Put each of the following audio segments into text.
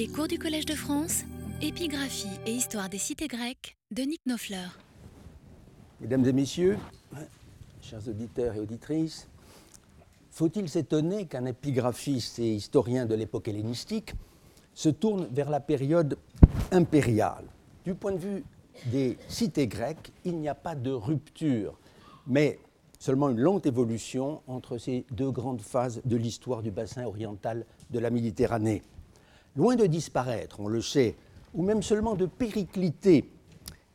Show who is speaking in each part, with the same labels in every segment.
Speaker 1: Les cours du Collège de France, épigraphie et histoire des cités grecques de Nick Nofleur.
Speaker 2: Mesdames et messieurs, chers auditeurs et auditrices, faut-il s'étonner qu'un épigraphiste et historien de l'époque hellénistique se tourne vers la période impériale? Du point de vue des cités grecques, il n'y a pas de rupture, mais seulement une lente évolution entre ces deux grandes phases de l'histoire du bassin oriental de la Méditerranée. Loin de disparaître, on le sait, ou même seulement de péricliter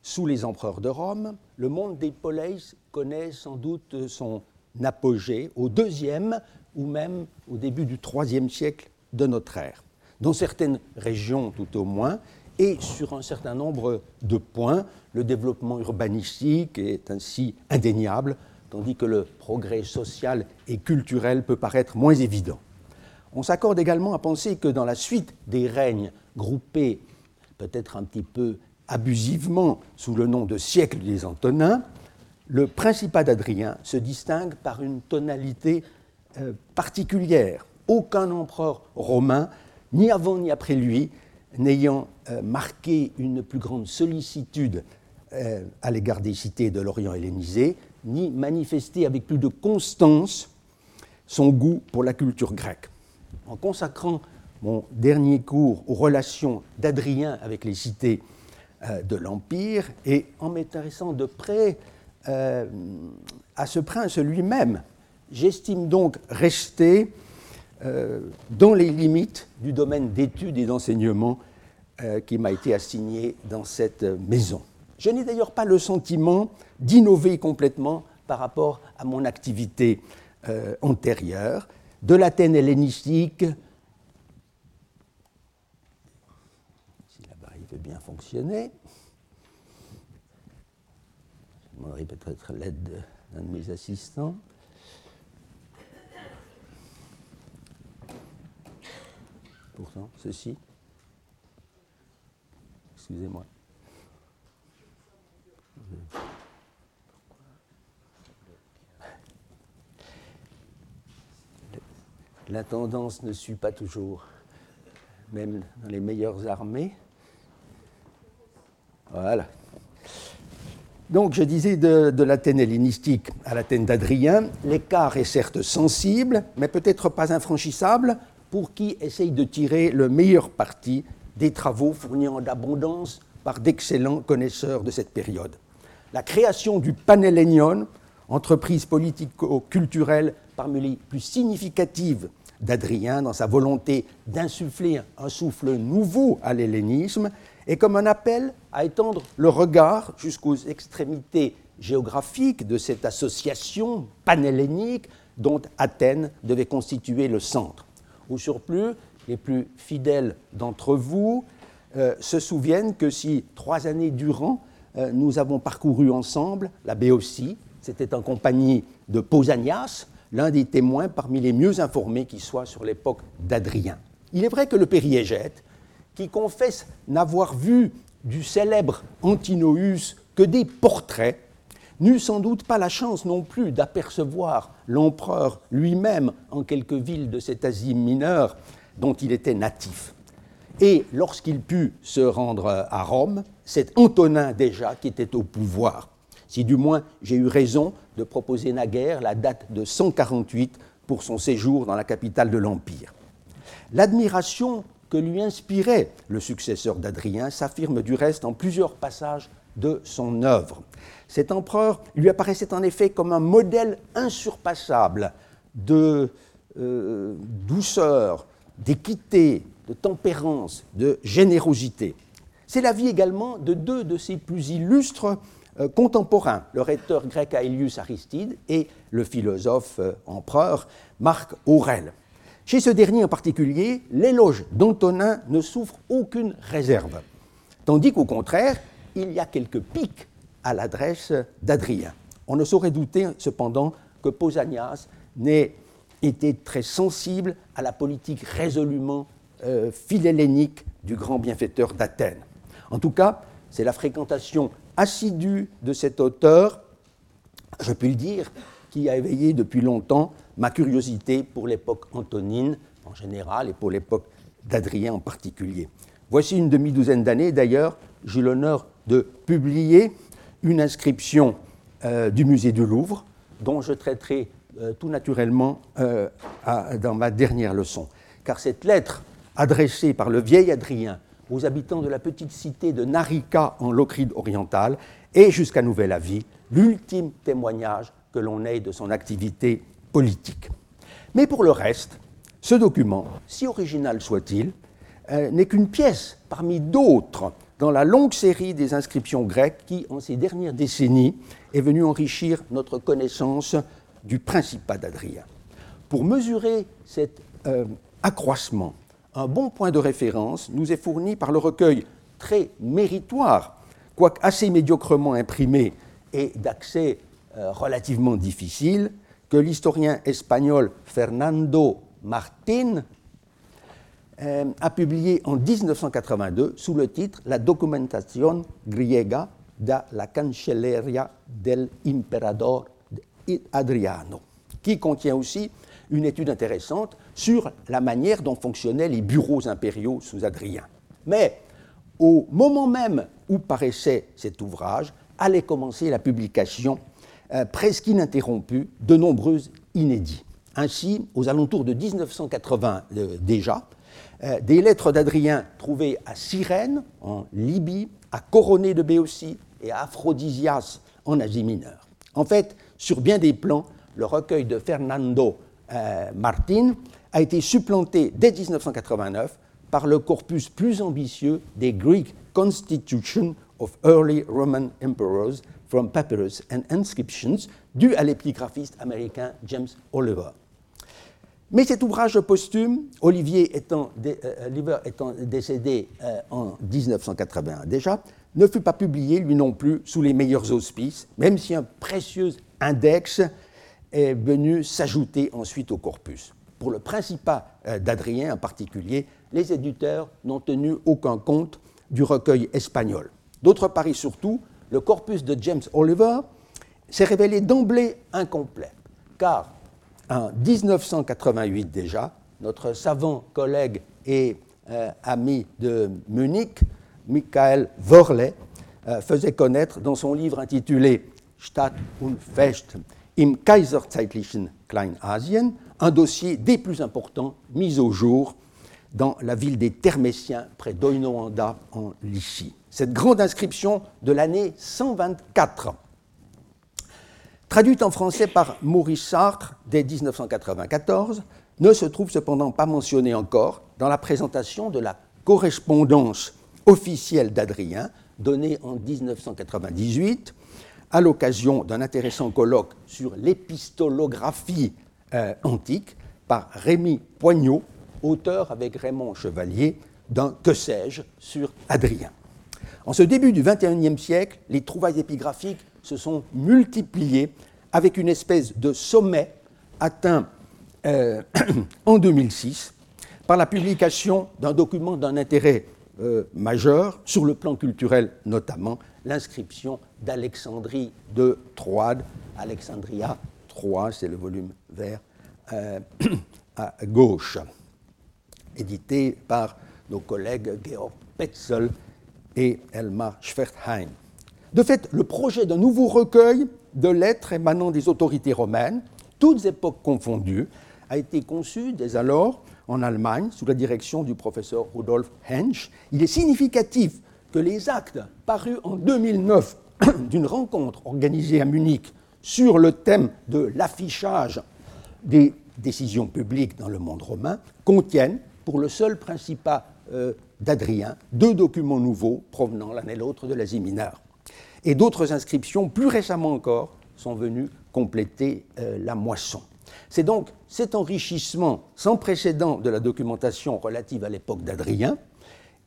Speaker 2: sous les empereurs de Rome, le monde des poleis connaît sans doute son apogée au deuxième ou même au début du troisième siècle de notre ère. Dans certaines régions tout au moins, et sur un certain nombre de points, le développement urbanistique est ainsi indéniable, tandis que le progrès social et culturel peut paraître moins évident. On s'accorde également à penser que dans la suite des règnes groupés, peut-être un petit peu abusivement sous le nom de siècle des Antonins, le principat d'Adrien se distingue par une tonalité euh, particulière. Aucun empereur romain, ni avant ni après lui, n'ayant euh, marqué une plus grande sollicitude euh, à l'égard des cités de l'Orient hellénisé, ni manifesté avec plus de constance son goût pour la culture grecque. En consacrant mon dernier cours aux relations d'Adrien avec les cités de l'Empire et en m'intéressant de près euh, à ce prince lui-même. J'estime donc rester euh, dans les limites du domaine d'études et d'enseignement euh, qui m'a été assigné dans cette maison. Je n'ai d'ailleurs pas le sentiment d'innover complètement par rapport à mon activité antérieure, de l'Athènes hellénistique, si la barre veut bien fonctionner, je demanderai peut-être l'aide d'un de mes assistants. Pourtant, ceci. Excusez-moi. La tendance ne suit pas toujours, même dans les meilleures armées. Voilà. Donc, je disais de, l'Athènes hellénistique à l'Athènes d'Adrien, l'écart est certes sensible, mais peut-être pas infranchissable pour qui essaye de tirer le meilleur parti des travaux fournis en abondance par d'excellents connaisseurs de cette période. La création du Panhellénion, entreprise politico-culturelle parmi les plus significatives d'Adrien dans sa volonté d'insuffler un souffle nouveau à l'hellénisme, et comme un appel à étendre le regard jusqu'aux extrémités géographiques de cette association panhellénique dont Athènes devait constituer le centre. Au surplus, les plus fidèles d'entre vous euh, se souviennent que si trois années durant, euh, nous avons parcouru ensemble la Béotie, c'était en compagnie de Pausanias, l'un des témoins parmi les mieux informés qui soient sur l'époque d'Adrien. Il est vrai que le périégète, qui confesse n'avoir vu du célèbre Antinoüs que des portraits, n'eut sans doute pas la chance non plus d'apercevoir l'empereur lui-même en quelques villes de cette Asie mineure dont il était natif. Et lorsqu'il put se rendre à Rome, c'est Antonin déjà qui était au pouvoir. Si du moins j'ai eu raison de proposer naguère la date de 148 pour son séjour dans la capitale de l'Empire. L'admiration que lui inspirait le successeur d'Adrien s'affirme du reste en plusieurs passages de son œuvre. Cet empereur lui apparaissait en effet comme un modèle insurpassable de euh, douceur, d'équité, de tempérance, de générosité. C'est la vie également de deux de ses plus illustres euh, contemporains, le rhéteur grec Aelius Aristide et le philosophe euh, empereur Marc Aurèle. Chez ce dernier en particulier, l'éloge d'Antonin ne souffre aucune réserve, tandis qu'au contraire, il y a quelques pics à l'adresse d'Adrien. On ne saurait douter cependant que Pausanias n'ait été très sensible à la politique résolument euh, du grand bienfaiteur d'Athènes. En tout cas, c'est la fréquentation assidue de cet auteur, je puis le dire, qui a éveillé depuis longtemps ma curiosité pour l'époque antonine en général et pour l'époque d'Adrien en particulier. Voici une demi-douzaine d'années, d'ailleurs, j'ai l'honneur de publier une inscription euh, du musée du Louvre, dont je traiterai euh, tout naturellement euh, dans ma dernière leçon. Car cette lettre adressée par le vieil Adrien aux habitants de la petite cité de Narika en Locride orientale est, jusqu'à nouvel avis, l'ultime témoignage que l'on ait de son activité politique. Mais pour le reste, ce document, si original soit-il, n'est qu'une pièce parmi d'autres dans la longue série des inscriptions grecques qui, en ces dernières décennies, est venue enrichir notre connaissance du Principat d'Adrien. Pour mesurer cet euh, accroissement, un bon point de référence nous est fourni par le recueil très méritoire, quoique assez médiocrement imprimé et d'accès euh, relativement difficile, que l'historien espagnol Fernando Martín euh, a publié en 1982 sous le titre La Documentación griega de la Cancelleria del Imperador Adriano, qui contient aussi une étude intéressante sur la manière dont fonctionnaient les bureaux impériaux sous Adrien. Mais au moment même où paraissait cet ouvrage, allait commencer la publication euh, presque ininterrompue de nombreux inédits. Ainsi, aux alentours de 1980 euh, déjà, euh, des lettres d'Adrien trouvées à Cyrène, en Libye, à Coroné de Béotie et à Aphrodisias, en Asie mineure. En fait, sur bien des plans, le recueil de Fernando Martin a été supplanté dès 1989 par le corpus plus ambitieux des Greek Constitution of Early Roman Emperors from Papyrus and Inscriptions, dû à l'épigraphiste américain James Oliver. Mais cet ouvrage posthume, Olivier étant, euh, étant décédé euh, en 1981 déjà, ne fut pas publié lui non plus sous les meilleurs auspices, même si un précieux index est venu s'ajouter ensuite au corpus. Pour le Principat euh, d'Adrien en particulier, les éditeurs n'ont tenu aucun compte du recueil espagnol. D'autre part surtout, le corpus de James Oliver s'est révélé d'emblée incomplet, car en 1988 déjà, notre savant collègue et euh, ami de Munich, Michael Worley, euh, faisait connaître dans son livre intitulé Stadt und Fest im Kaiserzeitlichen Kleinasien un dossier des plus importants mis au jour dans la ville des Therméciens près d'Oinoanda en Lycie. Cette grande inscription de l'année 124 traduite en français par Maurice Sartre dès 1994, ne se trouve cependant pas mentionnée encore dans la présentation de la correspondance officielle d'Adrien, donnée en 1998 à l'occasion d'un intéressant colloque sur l'épistolographie euh, antique par Rémy Poignot, auteur avec Raymond Chevalier d'un Que sais-je sur Adrien. En ce début du XXIe siècle, les trouvailles épigraphiques se sont multipliés avec une espèce de sommet atteint euh, en 2006 par la publication d'un document d'un intérêt euh, majeur, sur le plan culturel notamment, l'inscription d'Alexandrie de Troade, Alexandria 3, c'est le volume vert euh, à gauche, édité par nos collègues Georg Petzel et Elmar Schwertheim. De fait, le projet d'un nouveau recueil de lettres émanant des autorités romaines, toutes époques confondues, a été conçu dès alors en Allemagne sous la direction du professeur Rudolf Hensch. Il est significatif que les actes parus en 2009 d'une rencontre organisée à Munich sur le thème de l'affichage des décisions publiques dans le monde romain contiennent, pour le seul principat euh, d'Adrien, deux documents nouveaux provenant l'un et l'autre de l'Asie mineure et d'autres inscriptions, plus récemment encore, sont venues compléter euh, la moisson. C'est donc cet enrichissement sans précédent de la documentation relative à l'époque d'Adrien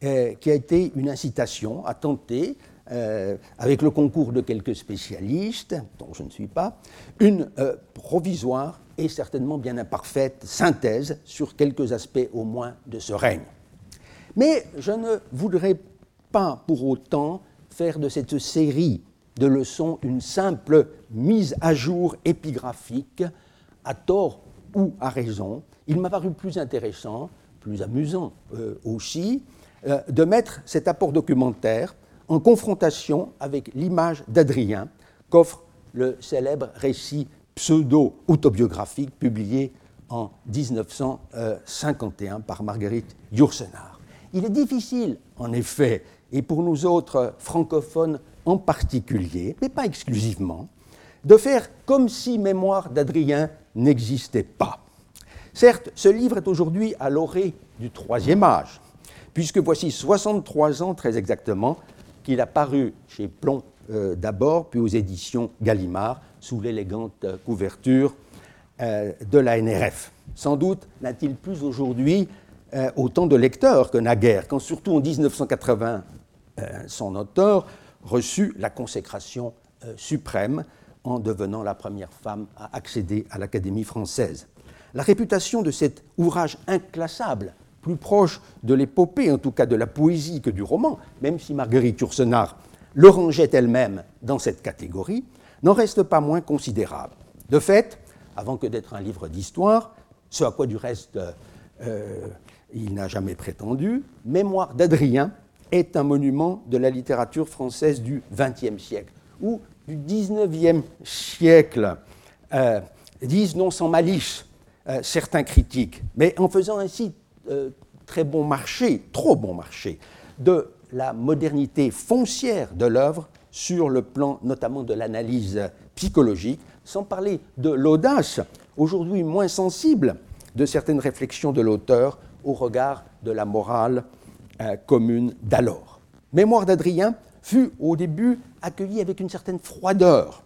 Speaker 2: euh, qui a été une incitation à tenter, euh, avec le concours de quelques spécialistes, dont je ne suis pas, une provisoire et certainement bien imparfaite synthèse sur quelques aspects au moins de ce règne. Mais je ne voudrais pas pour autant faire de cette série de leçons une simple mise à jour épigraphique, à tort ou à raison. Il m'a paru plus intéressant, plus amusant aussi, de mettre cet apport documentaire en confrontation avec l'image d'Adrien qu'offre le célèbre récit pseudo-autobiographique publié en 1951 par Marguerite Yourcenar. Il est difficile, en effet, et pour nous autres francophones en particulier, mais pas exclusivement, de faire comme si Mémoire d'Adrien n'existait pas. Certes, ce livre est aujourd'hui à l'orée du troisième âge, puisque voici 63 ans très exactement qu'il a paru chez Plomb euh, d'abord, puis aux éditions Gallimard, sous l'élégante couverture euh, de la NRF. Sans doute n'a-t-il plus aujourd'hui euh, autant de lecteurs que naguère, quand surtout en 1980, son auteur reçut la consécration suprême en devenant la première femme à accéder à l'Académie française. La réputation de cet ouvrage inclassable, plus proche de l'épopée, en tout cas de la poésie que du roman, même si Marguerite Yourcenar le rangeait elle-même dans cette catégorie, n'en reste pas moins considérable. De fait, avant que d'être un livre d'histoire, ce à quoi du reste euh, il n'a jamais prétendu, Mémoire d'Adrien est un monument de la littérature française du XXe siècle, ou du XIXe siècle, euh, disent non sans malice euh, certains critiques, mais en faisant ainsi très bon marché, trop bon marché, de la modernité foncière de l'œuvre sur le plan notamment de l'analyse psychologique, sans parler de l'audace, aujourd'hui moins sensible, de certaines réflexions de l'auteur au regard de la morale euh, commune d'alors. Mémoire d'Adrien fut au début accueillie avec une certaine froideur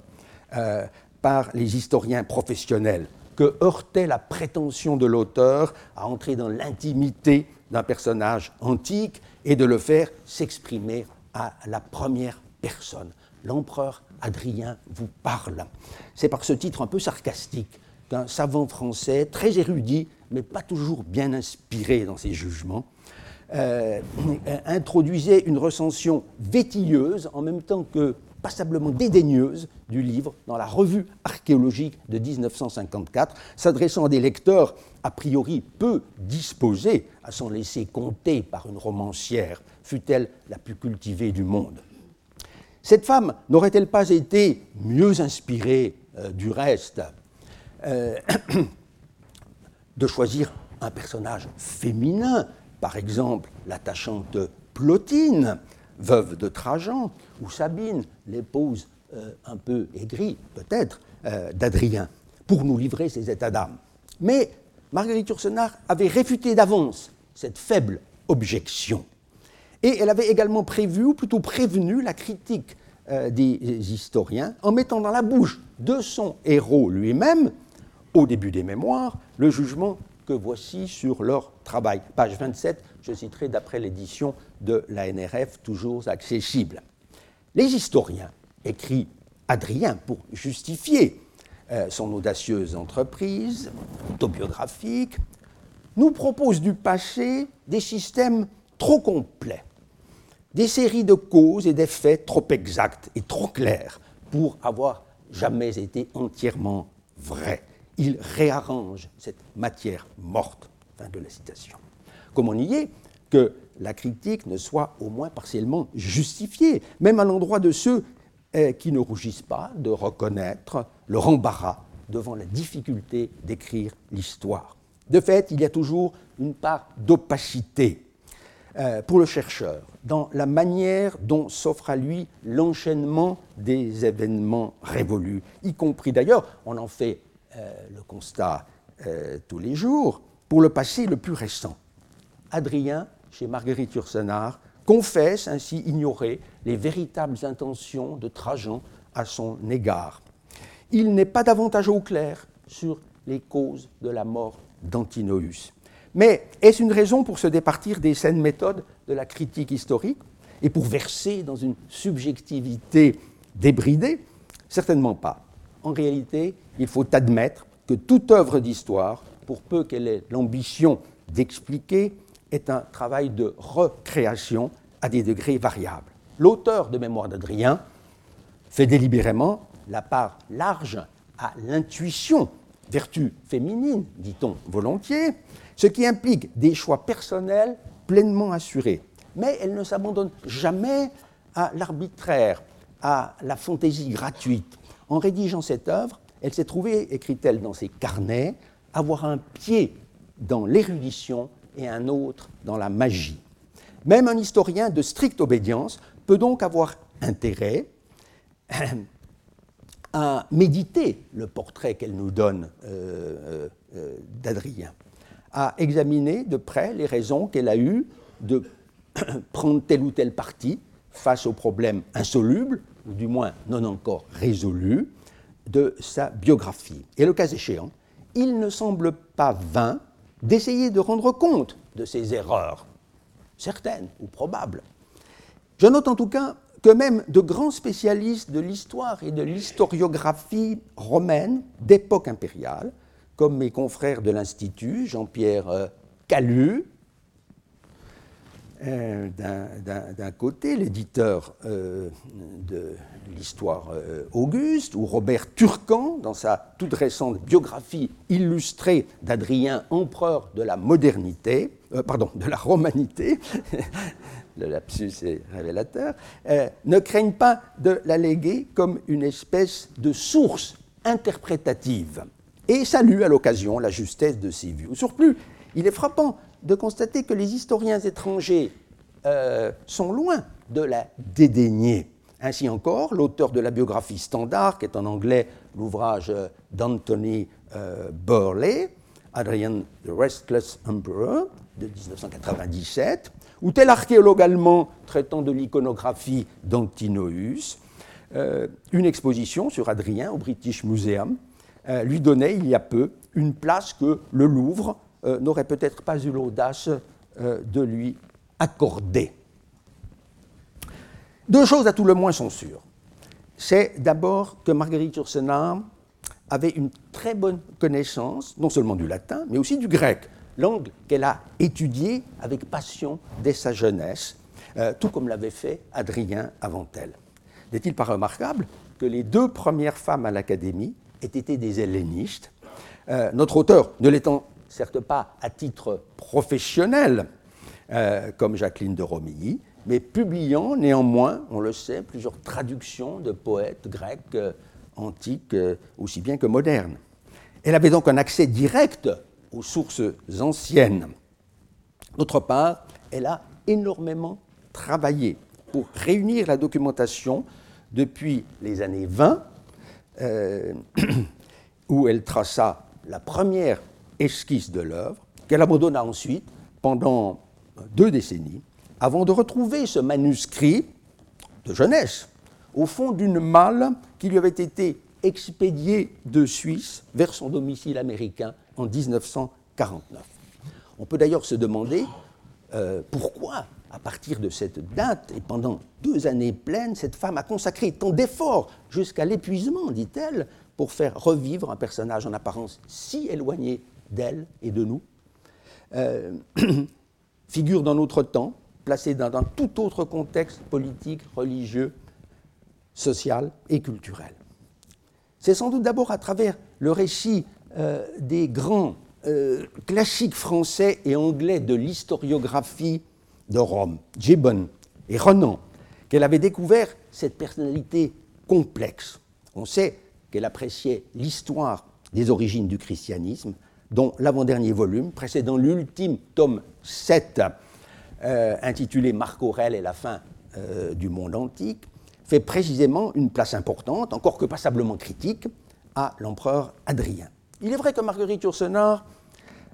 Speaker 2: euh, par les historiens professionnels, que heurtait la prétention de l'auteur à entrer dans l'intimité d'un personnage antique et de le faire s'exprimer à la première personne. L'empereur Adrien vous parle. C'est par ce titre un peu sarcastique qu'un savant français, très érudit, mais pas toujours bien inspiré dans ses jugements, euh, introduisait une recension vétilleuse en même temps que passablement dédaigneuse du livre dans la revue archéologique de 1954, s'adressant à des lecteurs a priori peu disposés à s'en laisser compter par une romancière, fût-elle la plus cultivée du monde. Cette femme n'aurait-elle pas été mieux inspirée euh, du reste euh, de choisir un personnage féminin, par exemple l'attachante Plotine, veuve de Trajan, ou Sabine, l'épouse euh, un peu aigrie, peut-être, euh, d'Adrien, pour nous livrer ses états d'âme. Mais Marguerite Yourcenar avait réfuté d'avance cette faible objection. Et elle avait également prévu, ou plutôt prévenu, la critique euh, des historiens en mettant dans la bouche de son héros lui-même, au début des mémoires, le jugement que voici sur leur travail. Page 27, je citerai d'après l'édition de la NRF, toujours accessible. Les historiens, écrit Adrien pour justifier euh, son audacieuse entreprise autobiographique, nous proposent du passé des systèmes trop complets, des séries de causes et d'effets trop exacts et trop clairs pour avoir jamais été entièrement vrais il réarrange cette matière morte. Fin de la citation. Comme on que la critique ne soit au moins partiellement justifiée, même à l'endroit de ceux eh, qui ne rougissent pas de reconnaître leur embarras devant la difficulté d'écrire l'histoire. De fait, il y a toujours une part d'opacité euh, pour le chercheur dans la manière dont s'offre à lui l'enchaînement des événements révolus, y compris d'ailleurs, on en fait le constat euh, tous les jours, pour le passé le plus récent. Adrien, chez Marguerite Yourcenar, confesse ainsi ignorer les véritables intentions de Trajan à son égard. Il n'est pas davantage au clair sur les causes de la mort d'Antinoüs. Mais est-ce une raison pour se départir des saines méthodes de la critique historique et pour verser dans une subjectivité débridée? Certainement pas. En réalité, il faut admettre que toute œuvre d'histoire, pour peu qu'elle ait l'ambition d'expliquer, est un travail de recréation à des degrés variables. L'auteur de Mémoire d'Adrien fait délibérément la part large à l'intuition, vertu féminine, dit-on volontiers, ce qui implique des choix personnels pleinement assurés. Mais elle ne s'abandonne jamais à l'arbitraire, à la fantaisie gratuite. En rédigeant cette œuvre, elle s'est trouvée, écrit-elle dans ses carnets, avoir un pied dans l'érudition et un autre dans la magie. Même un historien de stricte obédience peut donc avoir intérêt à méditer le portrait qu'elle nous donne euh, euh, d'Adrien, à examiner de près les raisons qu'elle a eues de prendre tel ou tel parti face aux problèmes insolubles, ou du moins non encore résolus, de sa biographie. Et le cas échéant, il ne semble pas vain d'essayer de rendre compte de ces erreurs, certaines ou probables. Je note en tout cas que même de grands spécialistes de l'histoire et de l'historiographie romaine d'époque impériale, comme mes confrères de l'Institut, Jean-Pierre euh, Calu, euh, d'un côté, l'éditeur euh, de l'histoire euh, Auguste, ou Robert Turcan, dans sa toute récente biographie illustrée d'Adrien, empereur de la modernité, pardon, de la romanité, le lapsus est révélateur, ne craignent pas de la léguer comme une espèce de source interprétative et saluent à l'occasion la justesse de ses vues. Au surplus, il est frappant de constater que les historiens étrangers euh, sont loin de la dédaigner. Ainsi encore, l'auteur de la biographie standard, qui est en anglais l'ouvrage d'Anthony euh, Burley, Adrian the Restless Emperor, de 1997, ou tel archéologue allemand traitant de l'iconographie d'Antinoüs, euh, une exposition sur Adrien au British Museum lui donnait il y a peu une place que le Louvre euh, n'aurait peut-être pas eu l'audace euh, de lui accorder. Deux choses à tout le moins sont sûres. C'est d'abord que Marguerite Yourcenar avait une très bonne connaissance, non seulement du latin, mais aussi du grec, langue qu'elle a étudiée avec passion dès sa jeunesse, euh, tout comme l'avait fait Adrien avant elle. N'est-il pas remarquable que les deux premières femmes à l'Académie aient été des hellénistes? Notre auteur, ne l'étant certes pas à titre professionnel, euh, comme Jacqueline de Romilly, mais publiant néanmoins, on le sait, plusieurs traductions de poètes grecs euh, antiques euh, aussi bien que modernes. Elle avait donc un accès direct aux sources anciennes. D'autre part, elle a énormément travaillé pour réunir la documentation depuis les années 20, où elle traça la première esquisse de l'œuvre, qu'elle abandonna ensuite pendant deux décennies, avant de retrouver ce manuscrit de jeunesse au fond d'une malle qui lui avait été expédiée de Suisse vers son domicile américain en 1949. On peut d'ailleurs se demander euh, pourquoi, à partir de cette date et pendant deux années pleines, cette femme a consacré tant d'efforts jusqu'à l'épuisement, dit-elle, pour faire revivre un personnage en apparence si éloigné d'elle et de nous, euh, figure dans notre temps, placée dans un tout autre contexte politique, religieux, social et culturel. C'est sans doute d'abord à travers le récit euh, des grands euh, classiques français et anglais de l'historiographie de Rome, Gibbon et Renan, qu'elle avait découvert cette personnalité complexe. On sait qu'elle appréciait l'histoire des origines du christianisme, dont l'avant-dernier volume, précédant l'ultime tome 7, euh, intitulé Marc Aurèle et la fin euh, du monde antique, fait précisément une place importante, encore que passablement critique, à l'empereur Adrien. Il est vrai que Marguerite Yourcenar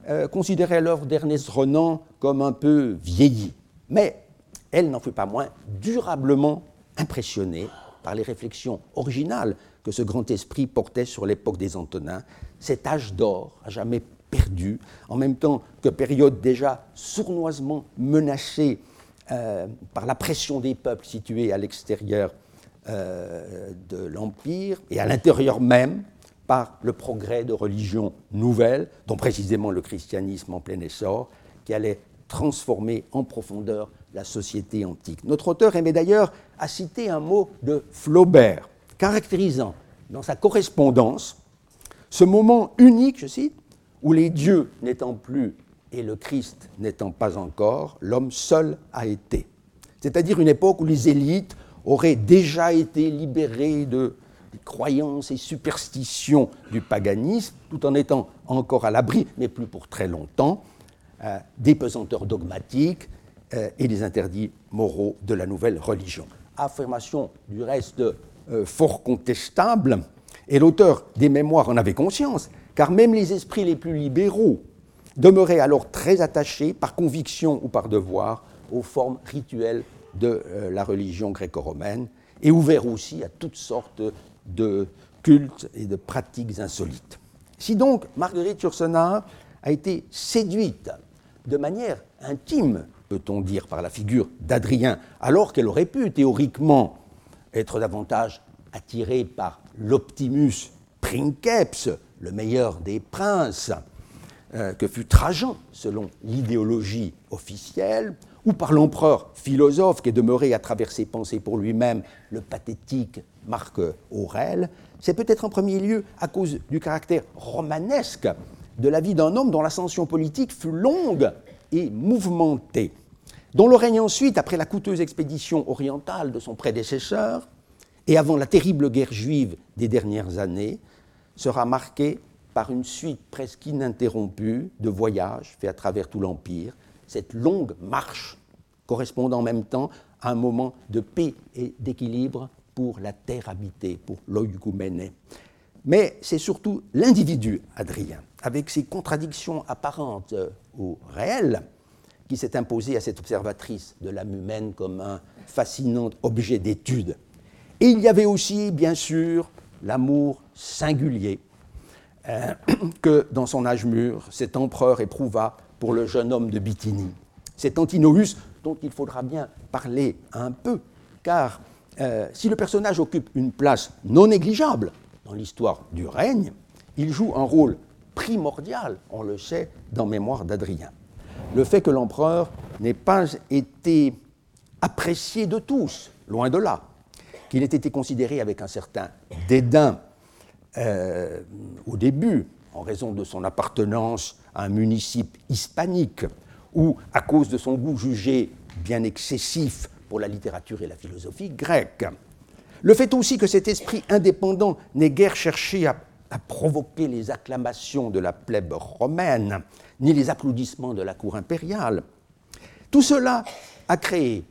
Speaker 2: euh, considérait l'œuvre d'Ernest Renan comme un peu vieillie, mais elle n'en fut pas moins durablement impressionnée par les réflexions originales que ce grand esprit portait sur l'époque des Antonins, cet âge d'or à jamais perdu, en même temps que période déjà sournoisement menacée euh, par la pression des peuples situés à l'extérieur euh, de l'Empire et à l'intérieur même par le progrès de religions nouvelles, dont précisément le christianisme en plein essor, qui allait transformer en profondeur la société antique. Notre auteur aimait d'ailleurs à citer un mot de Flaubert, caractérisant dans sa correspondance ce moment unique, je cite, où les dieux n'étant plus et le Christ n'étant pas encore, l'homme seul a été. C'est-à-dire une époque où les élites auraient déjà été libérées de des croyances et superstitions du paganisme, tout en étant encore à l'abri, mais plus pour très longtemps, euh, des pesanteurs dogmatiques euh, et des interdits moraux de la nouvelle religion. Affirmation du reste euh, fort contestable, et l'auteur des mémoires en avait conscience, car même les esprits les plus libéraux demeuraient alors très attachés, par conviction ou par devoir, aux formes rituelles de la religion gréco-romaine, et ouverts aussi à toutes sortes de cultes et de pratiques insolites. Si donc Marguerite Yourcenar a été séduite de manière intime, peut-on dire, par la figure d'Adrien, alors qu'elle aurait pu théoriquement être davantage attirée par l'Optimus Princeps, le meilleur des princes, euh, que fut Trajan, selon l'idéologie officielle, ou par l'empereur philosophe qui est demeuré à travers ses pensées pour lui-même le pathétique Marc Aurèle, c'est peut-être en premier lieu à cause du caractère romanesque de la vie d'un homme dont l'ascension politique fut longue et mouvementée, dont le règne ensuite, après la coûteuse expédition orientale de son prédécesseur, et avant la terrible guerre juive des dernières années, sera marqué par une suite presque ininterrompue de voyages faits à travers tout l'Empire, cette longue marche correspondant en même temps à un moment de paix et d'équilibre pour la terre habitée, pour l'oïgoumène. Mais c'est surtout l'individu, Adrien, avec ses contradictions apparentes ou réelles, qui s'est imposé à cette observatrice de l'âme humaine comme un fascinant objet d'étude. Et il y avait aussi, bien sûr, l'amour singulier euh, que, dans son âge mûr, cet empereur éprouva pour le jeune homme de Bithynie. Cet Antinoüs dont il faudra bien parler un peu, car euh, si le personnage occupe une place non négligeable dans l'histoire du règne, il joue un rôle primordial, on le sait, dans Mémoire d'Adrien. Le fait que l'empereur n'ait pas été apprécié de tous, loin de là, qu'il ait été considéré avec un certain dédain euh, au début, en raison de son appartenance à un municipe hispanique, ou à cause de son goût jugé bien excessif pour la littérature et la philosophie grecque. Le fait aussi que cet esprit indépendant n'ait guère cherché à, provoquer les acclamations de la plèbe romaine, ni les applaudissements de la cour impériale. Tout cela a créé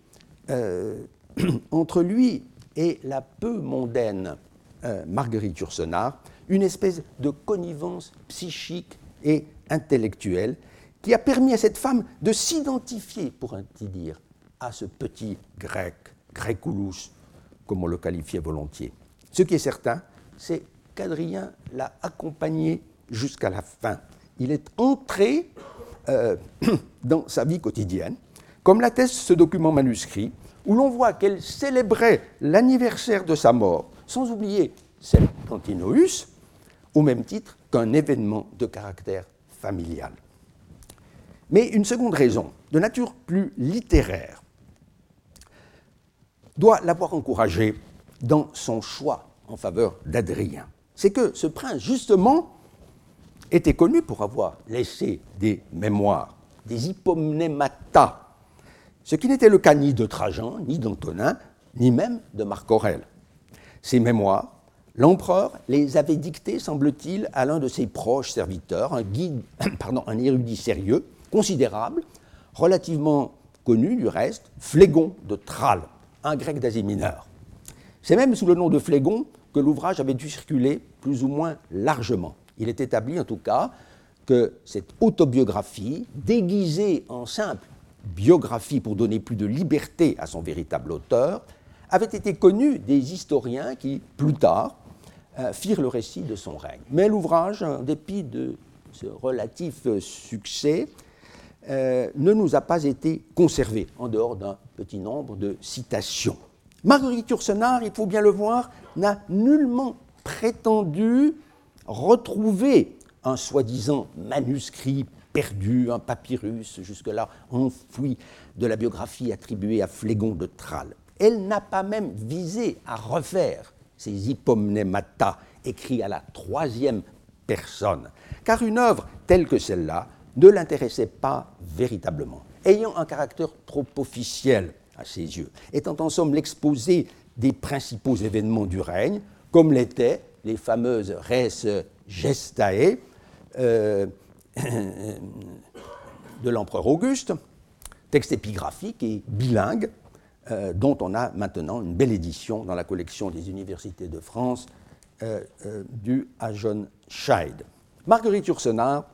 Speaker 2: euh, entre lui et la peu mondaine euh, Marguerite Yourcenar une espèce de connivence psychique et intellectuelle qui a permis à cette femme de s'identifier, pour ainsi dire, à ce petit grec, Grécoulous, comme on le qualifiait volontiers. Ce qui est certain, c'est qu'Adrien l'a accompagné jusqu'à la fin. Il est entré euh, dans sa vie quotidienne, comme l'atteste ce document manuscrit, où l'on voit qu'elle célébrait l'anniversaire de sa mort, sans oublier celle d'Antinoüs, au même titre qu'un événement de caractère familial. Mais une seconde raison, de nature plus littéraire, doit l'avoir encouragé dans son choix en faveur d'Adrien. C'est que ce prince, justement, était connu pour avoir laissé des mémoires, des hypomnémata, ce qui n'était le cas ni de Trajan, ni d'Antonin, ni même de Marc Aurèle. Ces mémoires, l'empereur les avait dictées, semble-t-il, à l'un de ses proches serviteurs, un guide, érudit sérieux, considérable, relativement connu du reste, Phlégon de Tralles un grec d'Asie mineure. C'est même sous le nom de Phlégon que l'ouvrage avait dû circuler plus ou moins largement. Il est établi en tout cas que cette autobiographie, déguisée en simple biographie pour donner plus de liberté à son véritable auteur, avait été connue des historiens qui, plus tard, euh, firent le récit de son règne. Mais l'ouvrage, en dépit de ce relatif succès, euh, ne nous a pas été conservé, en dehors d'un petit nombre de citations. Marguerite Yourcenar, il faut bien le voir, n'a nullement prétendu retrouver un soi-disant manuscrit perdu, un papyrus jusque-là enfoui de la biographie attribuée à Phlégon de Tralles. Elle n'a pas même visé à refaire ces hypomnémata écrits à la troisième personne, car une œuvre telle que celle-là ne l'intéressait pas véritablement, ayant un caractère trop officiel à ses yeux, étant en somme l'exposé des principaux événements du règne, comme l'étaient les fameuses res gestae euh, de l'empereur Auguste, texte épigraphique et bilingue, euh, dont on a maintenant une belle édition dans la collection des universités de France euh, du à John Scheid. Marguerite Yourcenar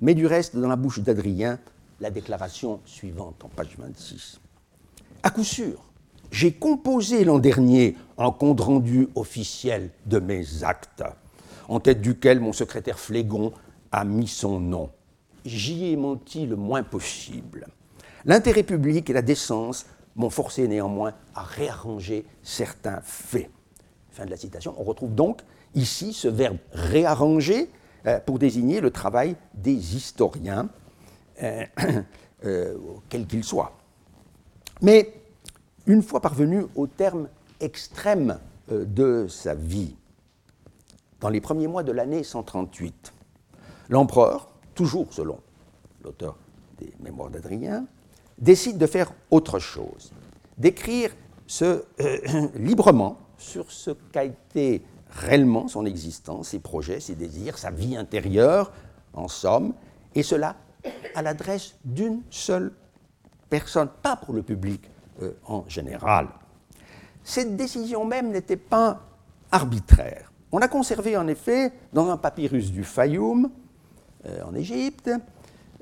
Speaker 2: met du reste dans la bouche d'Adrien la déclaration suivante en page 26. À coup sûr, j'ai composé l'an dernier un compte rendu officiel de mes actes, en tête duquel mon secrétaire Flégon a mis son nom. J'y ai menti le moins possible. L'intérêt public et la décence m'ont forcé néanmoins à réarranger certains faits. Fin de la citation. On retrouve donc ici ce verbe réarranger euh, pour désigner le travail des historiens, euh, euh, quels qu'ils soient. Mais une fois parvenu au terme extrême de sa vie, dans les premiers mois de l'année 138, l'empereur, toujours selon l'auteur des Mémoires d'Adrien, décide de faire autre chose, d'écrire librement sur ce qu'a été réellement son existence, ses projets, ses désirs, sa vie intérieure, en somme, et cela à l'adresse d'une seule personne, pas pour le public euh, en général. Cette décision même n'était pas arbitraire. On a conservé en effet dans un papyrus du Fayoum, euh, en Égypte,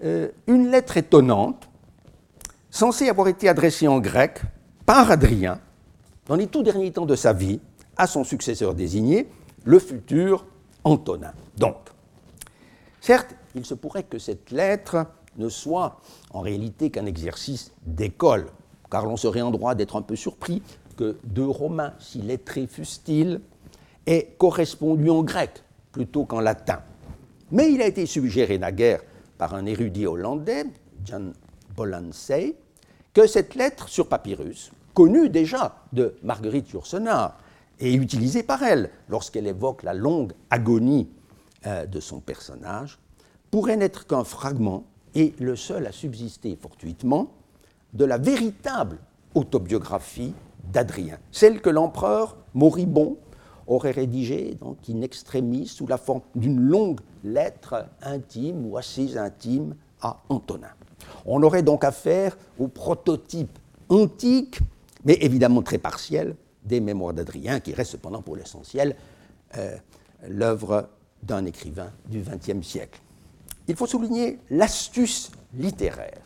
Speaker 2: euh, une lettre étonnante, censée avoir été adressée en grec par Adrien, dans les tout derniers temps de sa vie, à son successeur désigné, le futur Antonin. Donc, certes, il se pourrait que cette lettre ne soit en réalité qu'un exercice d'école, car l'on serait en droit d'être un peu surpris que deux Romains, si lettrés fussent-ils, aient correspondu en grec plutôt qu'en latin. Mais il a été suggéré naguère par un érudit hollandais, Jan Bolansey, que cette lettre sur papyrus, connue déjà de Marguerite Yourcenar, et utilisée par elle lorsqu'elle évoque la longue agonie euh, de son personnage, pourrait n'être qu'un fragment et le seul à subsister fortuitement de la véritable autobiographie d'Adrien, celle que l'empereur moribond aurait rédigée donc in extremis sous la forme d'une longue lettre intime ou assez intime à Antonin. On aurait donc affaire au prototype antique, mais évidemment très partiel, des mémoires d'Adrien, qui reste cependant pour l'essentiel euh, l'œuvre d'un écrivain du XXe siècle. Il faut souligner l'astuce littéraire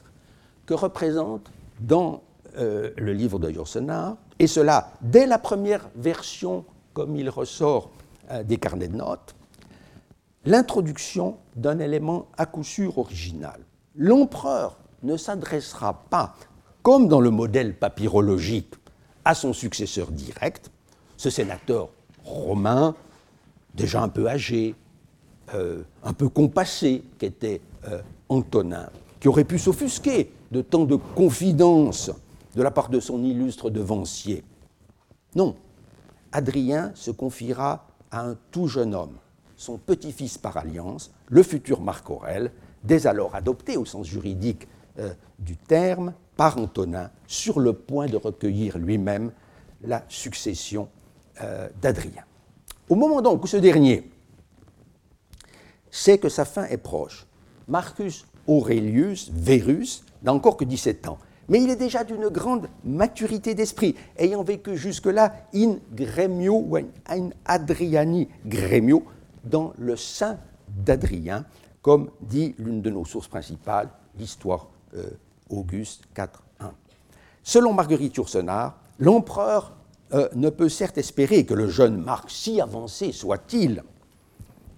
Speaker 2: que représente dans euh, le livre de Yourcenar, et cela dès la première version, comme il ressort euh, des carnets de notes, l'introduction d'un élément à coup sûr original. L'empereur ne s'adressera pas, comme dans le modèle papyrologique, à son successeur direct, ce sénateur romain, déjà un peu âgé, euh, un peu compassé, qu'était euh, Antonin, qui aurait pu s'offusquer de tant de confidences de la part de son illustre devancier. Non, Adrien se confiera à un tout jeune homme, son petit-fils par alliance, le futur Marc Aurèle, dès alors adopté au sens juridique euh, du terme, par Antonin sur le point de recueillir lui-même la succession d'Adrien. Au moment donc où ce dernier sait que sa fin est proche, Marcus Aurelius Verus n'a encore que 17 ans, mais il est déjà d'une grande maturité d'esprit, ayant vécu jusque-là in gremio ou in Adriani gremio, dans le sein d'Adrien, comme dit l'une de nos sources principales, l'histoire euh, Auguste 4.1. Selon Marguerite Yourcenar, l'empereur euh, ne peut certes espérer que le jeune Marc, si avancé soit-il,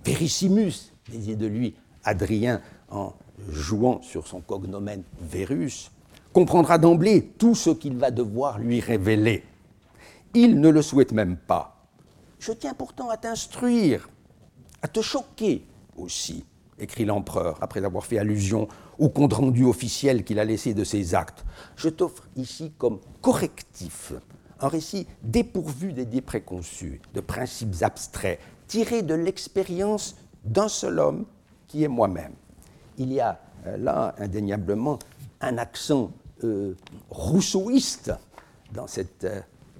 Speaker 2: Verissimus, de lui Adrien en jouant sur son cognomène Verus, comprendra d'emblée tout ce qu'il va devoir lui révéler. Il ne le souhaite même pas. Je tiens pourtant à t'instruire, à te choquer aussi, écrit l'empereur, après avoir fait allusion au compte rendu officiel qu'il a laissé de ses actes. Je t'offre ici comme correctif un récit dépourvu d'idées préconçues, de principes abstraits, tiré de l'expérience d'un seul homme qui est moi-même. Il y a là indéniablement un accent rousseauiste dans cette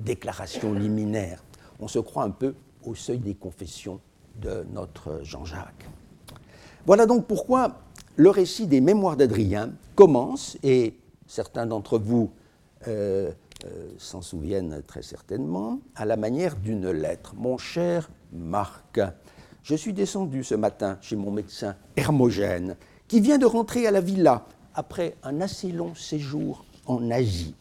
Speaker 2: déclaration liminaire. On se croit un peu au seuil des confessions de notre Jean-Jacques. Voilà donc pourquoi le récit des Mémoires d'Adrien commence, et certains d'entre vous euh, euh, s'en souviennent très certainement, à la manière d'une lettre. Mon cher Marc, je suis descendu ce matin chez mon médecin Hermogène, qui vient de rentrer à la villa après un assez long séjour en Asie.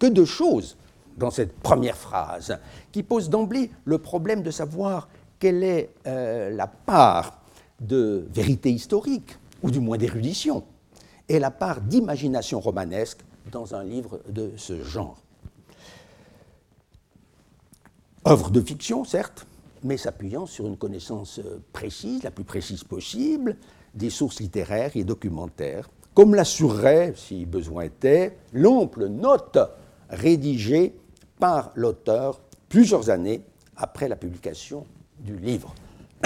Speaker 2: Que de choses dans cette première phrase, qui pose d'emblée le problème de savoir quelle est euh, la part de vérité historique, ou du moins d'érudition, et la part d'imagination romanesque dans un livre de ce genre. Œuvre de fiction, certes, mais s'appuyant sur une connaissance précise, la plus précise possible, des sources littéraires et documentaires, comme l'assurerait, si besoin était, l'ample note rédigée par l'auteur plusieurs années après la publication du livre.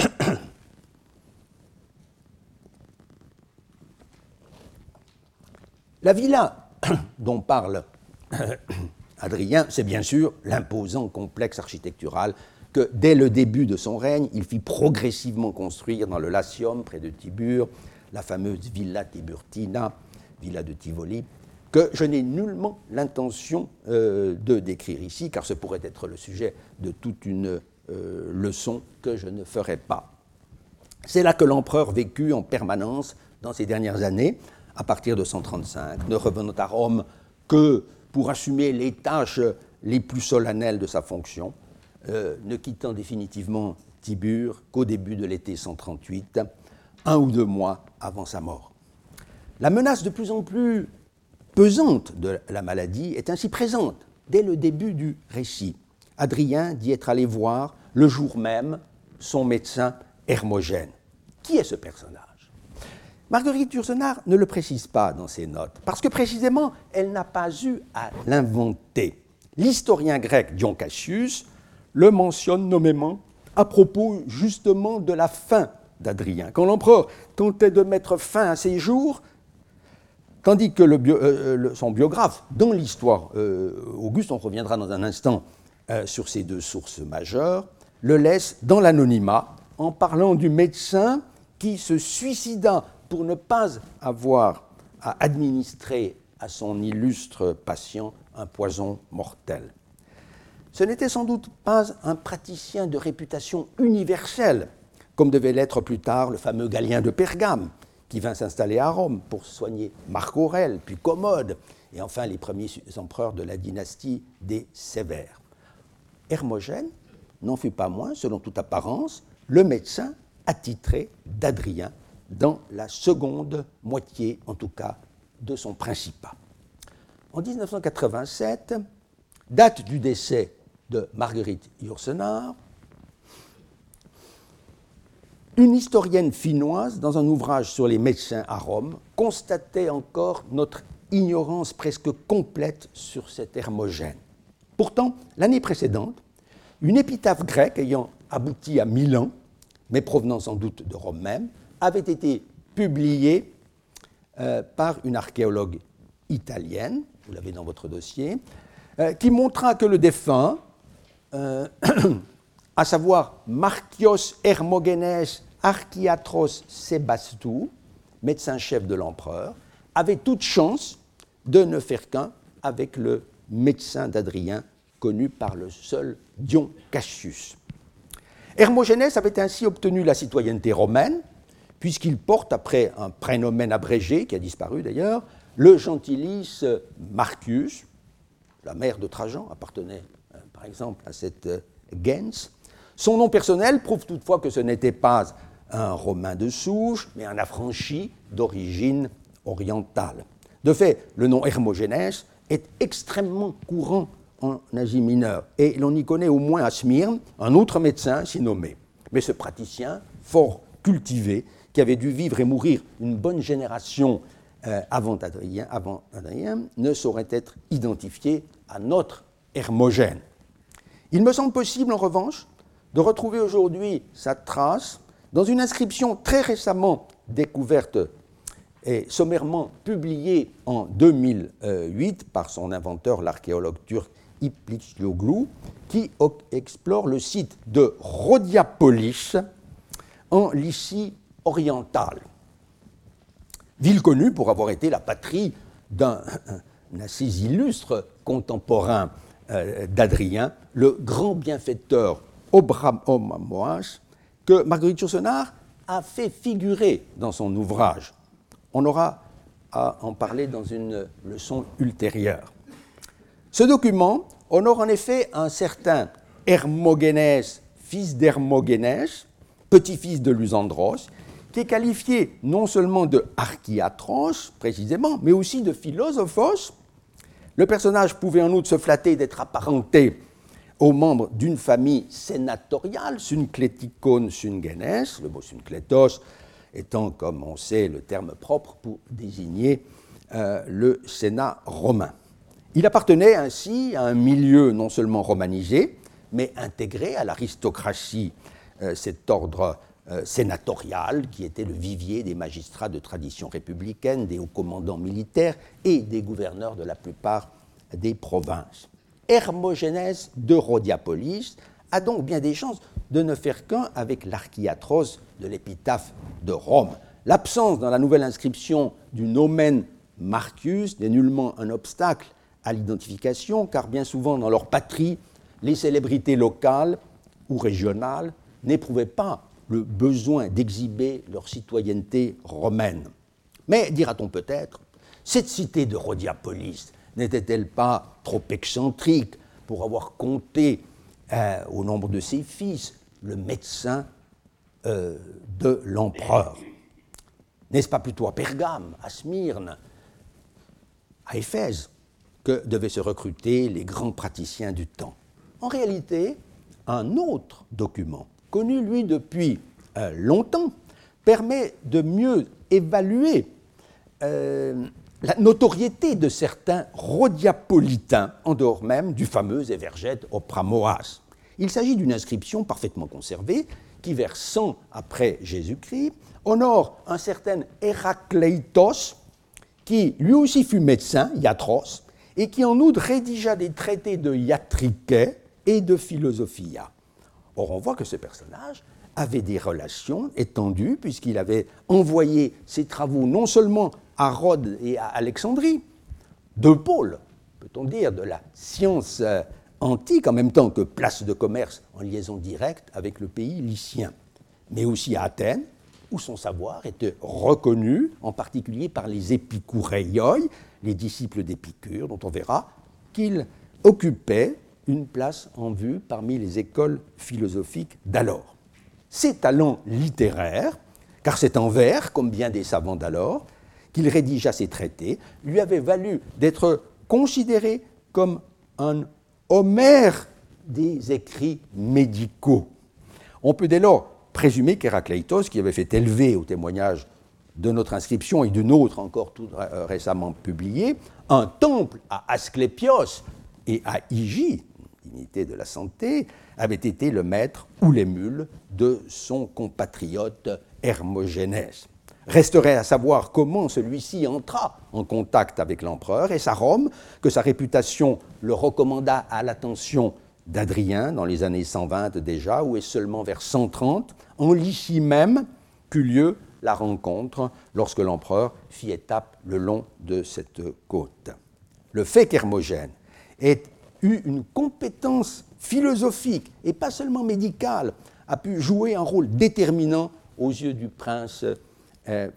Speaker 2: La villa dont parle Adrien, c'est bien sûr l'imposant complexe architectural que dès le début de son règne, il fit progressivement construire dans le Latium, près de Tibur, la fameuse Villa Tiburtina, Villa de Tivoli, que je n'ai nullement l'intention euh, de décrire ici, car ce pourrait être le sujet de toute une euh, leçon que je ne ferai pas. C'est là que l'empereur vécut en permanence dans ces dernières années, à partir de 135, ne revenant à Rome que pour assumer les tâches les plus solennelles de sa fonction, euh, ne quittant définitivement Tibur qu'au début de l'été 138, un ou deux mois avant sa mort. La menace de plus en plus pesante de la maladie est ainsi présente dès le début du récit. Adrien dit être allé voir le jour même son médecin Hermogène. Qui est ce personnage? Marguerite Yourcenar ne le précise pas dans ses notes, parce que précisément, elle n'a pas eu à l'inventer. L'historien grec Dion Cassius le mentionne nommément à propos justement de la fin d'Adrien. Quand l'empereur tentait de mettre fin à ses jours, tandis que euh, son biographe, dans l'histoire euh, Auguste, on reviendra dans un instant euh, sur ces deux sources majeures, le laisse dans l'anonymat en parlant du médecin qui se suicida pour ne pas avoir à administrer à son illustre patient un poison mortel. Ce n'était sans doute pas un praticien de réputation universelle, comme devait l'être plus tard le fameux Galien de Pergame, qui vint s'installer à Rome pour soigner Marc Aurèle, puis Commode, et enfin les premiers empereurs de la dynastie des Sévères. Hermogène n'en fut pas moins, selon toute apparence, le médecin attitré d'Adrien dans la seconde moitié, en tout cas, de son principat. En 1987, date du décès de Marguerite Yourcenar, une historienne finnoise, dans un ouvrage sur les médecins à Rome, constatait encore notre ignorance presque complète sur cet Hermogène. Pourtant, l'année précédente, une épitaphe grecque ayant abouti à Milan, mais provenant sans doute de Rome même, avait été publié euh, par une archéologue italienne, vous l'avez dans votre dossier, euh, qui montra que le défunt, euh, à savoir Marchios Hermogenes Archiatros Sebastou, médecin-chef de l'empereur, avait toute chance de ne faire qu'un avec le médecin d'Adrien, connu par le seul Dion Cassius. Hermogenes avait ainsi obtenu la citoyenneté romaine, puisqu'il porte, après un prénomen abrégé, qui a disparu d'ailleurs, le gentilice Marcus, la mère de Trajan appartenait par exemple à cette euh, gens. Son nom personnel prouve toutefois que ce n'était pas un Romain de souche, mais un affranchi d'origine orientale. De fait, le nom Hermogènes est extrêmement courant en Asie mineure, et l'on y connaît au moins à Smyrne un autre médecin s'y nommé. Mais ce praticien, fort cultivé, qui avait dû vivre et mourir une bonne génération euh, avant Adrien, ne saurait être identifié à notre Hermogène. Il me semble possible, en revanche, de retrouver aujourd'hui sa trace dans une inscription très récemment découverte est sommairement publié en 2008 par son inventeur, l'archéologue turc Ipliçlioglu, qui explore le site de Rhodiapolis en Lycie orientale. Ville connue pour avoir été la patrie d'un assez illustre contemporain euh, d'Adrien, le grand bienfaiteur Obramoas, que Marguerite Yourcenar a fait figurer dans son ouvrage. On aura à en parler dans une leçon ultérieure. Ce document honore en effet un certain Hermogénès, fils d'Hermogénès, petit-fils de Lusandros, qui est qualifié non seulement de archiatros, précisément, mais aussi de philosophos. Le personnage pouvait en outre se flatter d'être apparenté aux membres d'une famille sénatoriale, Suncleticon Sungenes, le mot Suncletos étant, comme on sait, le terme propre pour désigner euh, le Sénat romain. Il appartenait ainsi à un milieu non seulement romanisé, mais intégré à l'aristocratie, euh, cet ordre euh, sénatorial qui était le vivier des magistrats de tradition républicaine, des hauts commandants militaires et des gouverneurs de la plupart des provinces. Hermogénèse de Rhodiapolis a donc bien des chances de ne faire qu'un avec l'archiatros de l'épitaphe de Rome. L'absence dans la nouvelle inscription du nomen Marcus n'est nullement un obstacle à l'identification, car bien souvent dans leur patrie, les célébrités locales ou régionales n'éprouvaient pas le besoin d'exhiber leur citoyenneté romaine. Mais, dira-t-on peut-être, cette cité de Rhodiapolis n'était-elle pas trop excentrique pour avoir compté euh, au nombre de ses fils le médecin euh, de l'empereur? N'est-ce pas plutôt à Pergame, à Smyrne, à Éphèse, que devaient se recruter les grands praticiens du temps? En réalité, un autre document, connu lui depuis euh, longtemps, permet de mieux évaluer euh, la notoriété de certains rhodiapolitains, en dehors même du fameux Evergète Opramoas. Il s'agit d'une inscription parfaitement conservée qui, vers 100 après Jésus-Christ, honore un certain Héracleitos, qui lui aussi fut médecin, Iatros, et qui en outre rédigea des traités de iatriquet et de philosophia. Or, on voit que ce personnage avait des relations étendues, puisqu'il avait envoyé ses travaux non seulement à Rhodes et à Alexandrie, deux pôles, peut-on dire, de la science euh, antique, en même temps que place de commerce en liaison directe avec le pays lycien, mais aussi à Athènes, où son savoir était reconnu, en particulier par les épicouréioi, les disciples d'Épicure, dont on verra qu'il occupait une place en vue parmi les écoles philosophiques d'alors. Ses talents littéraires, car c'est en vers, comme bien des savants d'alors, qu'il rédigea ses traités, lui avaient valu d'être considéré comme un Homère des écrits médicaux. On peut dès lors présumer qu'Héracleitos, qui avait fait élever au témoignage de notre inscription et d'une autre encore tout euh, récemment publiée, un temple à Asclépios et à Hygie, de la santé, avait été le maître ou l'émule de son compatriote Hermogénès. Resterait à savoir comment celui-ci entra en contact avec l'empereur et sa Rome, que sa réputation le recommanda à l'attention d'Adrien dans les années 120 déjà, ou est seulement vers 130, en Lycie même, qu'eut lieu la rencontre lorsque l'empereur fit étape le long de cette côte. Le fait qu'Hermogène ait une compétence philosophique et pas seulement médicale a pu jouer un rôle déterminant aux yeux du prince euh.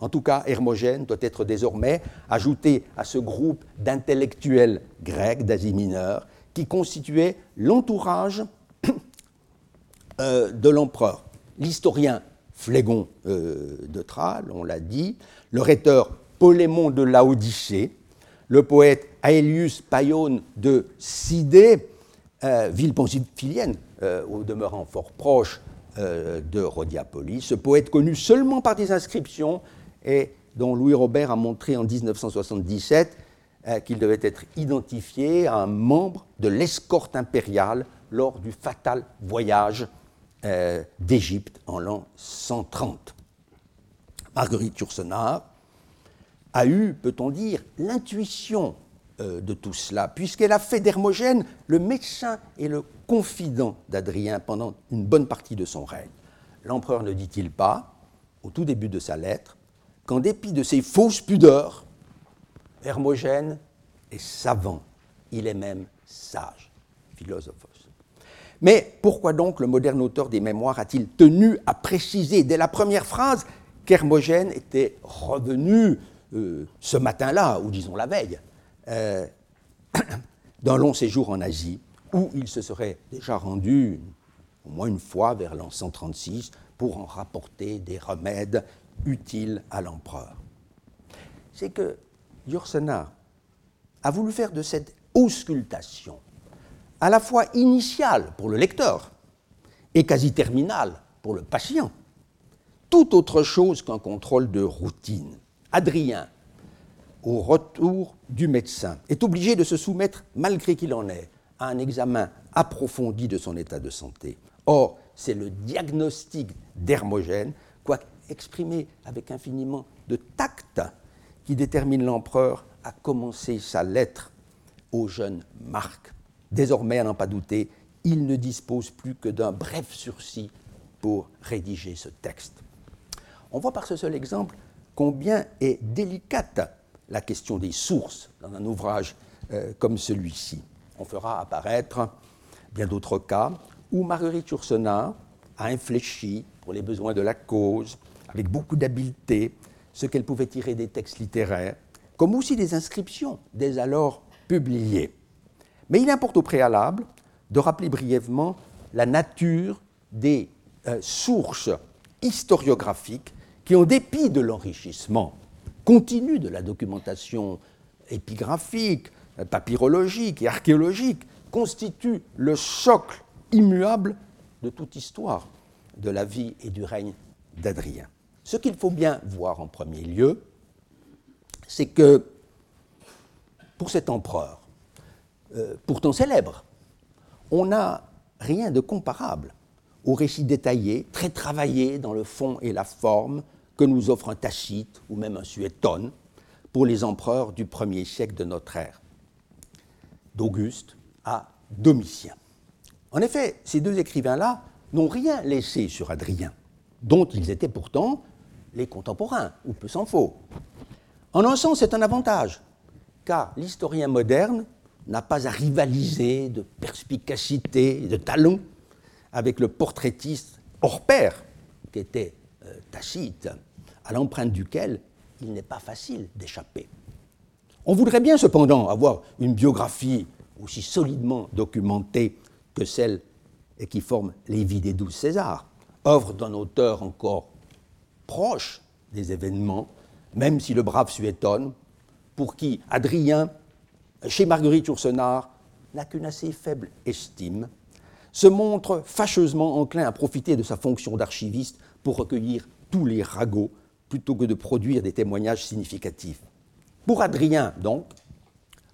Speaker 2: En tout cas, Hermogène doit être désormais ajouté à ce groupe d'intellectuels grecs d'Asie mineure qui constituait l'entourage euh, de l'empereur. L'historien Phlégon euh, de Tralles, on l'a dit, le rhéteur Polémon de Laodicée, le poète Aelius Paion de Sidée, euh, ville pamphylienne, euh, au demeurant fort proche de Rhodiapolis, ce poète connu seulement par des inscriptions et dont Louis Robert a montré en 1977 qu'il devait être identifié à un membre de l'escorte impériale lors du fatal voyage euh, d'Égypte en l'an 130. Marguerite Yourcenar a eu, peut-on dire, l'intuition euh, de tout cela, puisqu'elle a fait d'Hermogène le médecin et le confident d'Adrien pendant une bonne partie de son règne. L'empereur ne dit-il pas, au tout début de sa lettre, qu'en dépit de ses fausses pudeurs, Hermogène est savant, il est même sage, philosophos. Mais pourquoi donc le moderne auteur des mémoires a-t-il tenu à préciser dès la première phrase qu'Hermogène était revenu euh, ce matin-là, ou disons la veille, euh, d'un long séjour en Asie, où il se serait déjà rendu au moins une fois vers l'an 136 pour en rapporter des remèdes utiles à l'empereur. C'est que Yourcenar a voulu faire de cette auscultation à la fois initiale pour le lecteur et quasi terminale pour le patient, tout autre chose qu'un contrôle de routine. Adrien, au retour du médecin, est obligé de se soumettre, malgré qu'il en ait, à un examen approfondi de son état de santé. Or, c'est le diagnostic d'Hermogène, quoique exprimé avec infiniment de tact, qui détermine l'empereur à commencer sa lettre au jeune Marc. Désormais, à n'en pas douter, il ne dispose plus que d'un bref sursis pour rédiger ce texte. On voit par ce seul exemple combien est délicate la question des sources dans un ouvrage euh, comme celui-ci. On fera apparaître bien d'autres cas où Marguerite Yourcenar a infléchi pour les besoins de la cause, avec beaucoup d'habileté, ce qu'elle pouvait tirer des textes littéraires, comme aussi des inscriptions dès alors publiées. Mais il importe au préalable de rappeler brièvement la nature des euh, sources historiographiques qui, en dépit de l'enrichissement continu de la documentation épigraphique, papyrologique et archéologique, constituent le socle immuable de toute histoire de la vie et du règne d'Adrien. Ce qu'il faut bien voir en premier lieu, c'est que pour cet empereur, euh, pourtant célèbre, on n'a rien de comparable au récit détaillé, très travaillé dans le fond et la forme, que nous offre un Tacite ou même un Suétone pour les empereurs du premier siècle de notre ère, d'Auguste à Domitien. En effet, ces deux écrivains-là n'ont rien laissé sur Adrien, dont ils étaient pourtant les contemporains, ou peu s'en faut. En un sens, c'est un avantage, car l'historien moderne n'a pas à rivaliser de perspicacité et de talent avec le portraitiste hors pair, qui était euh, Tacite, à l'empreinte duquel il n'est pas facile d'échapper. On voudrait bien cependant avoir une biographie aussi solidement documentée que celle qui forme Les vies des douze Césars, œuvre d'un auteur encore proche des événements, même si le brave Suétone, pour qui Adrien, chez Marguerite Yourcenar, n'a qu'une assez faible estime, se montre fâcheusement enclin à profiter de sa fonction d'archiviste pour recueillir tous les ragots plutôt que de produire des témoignages significatifs. Pour Adrien, donc,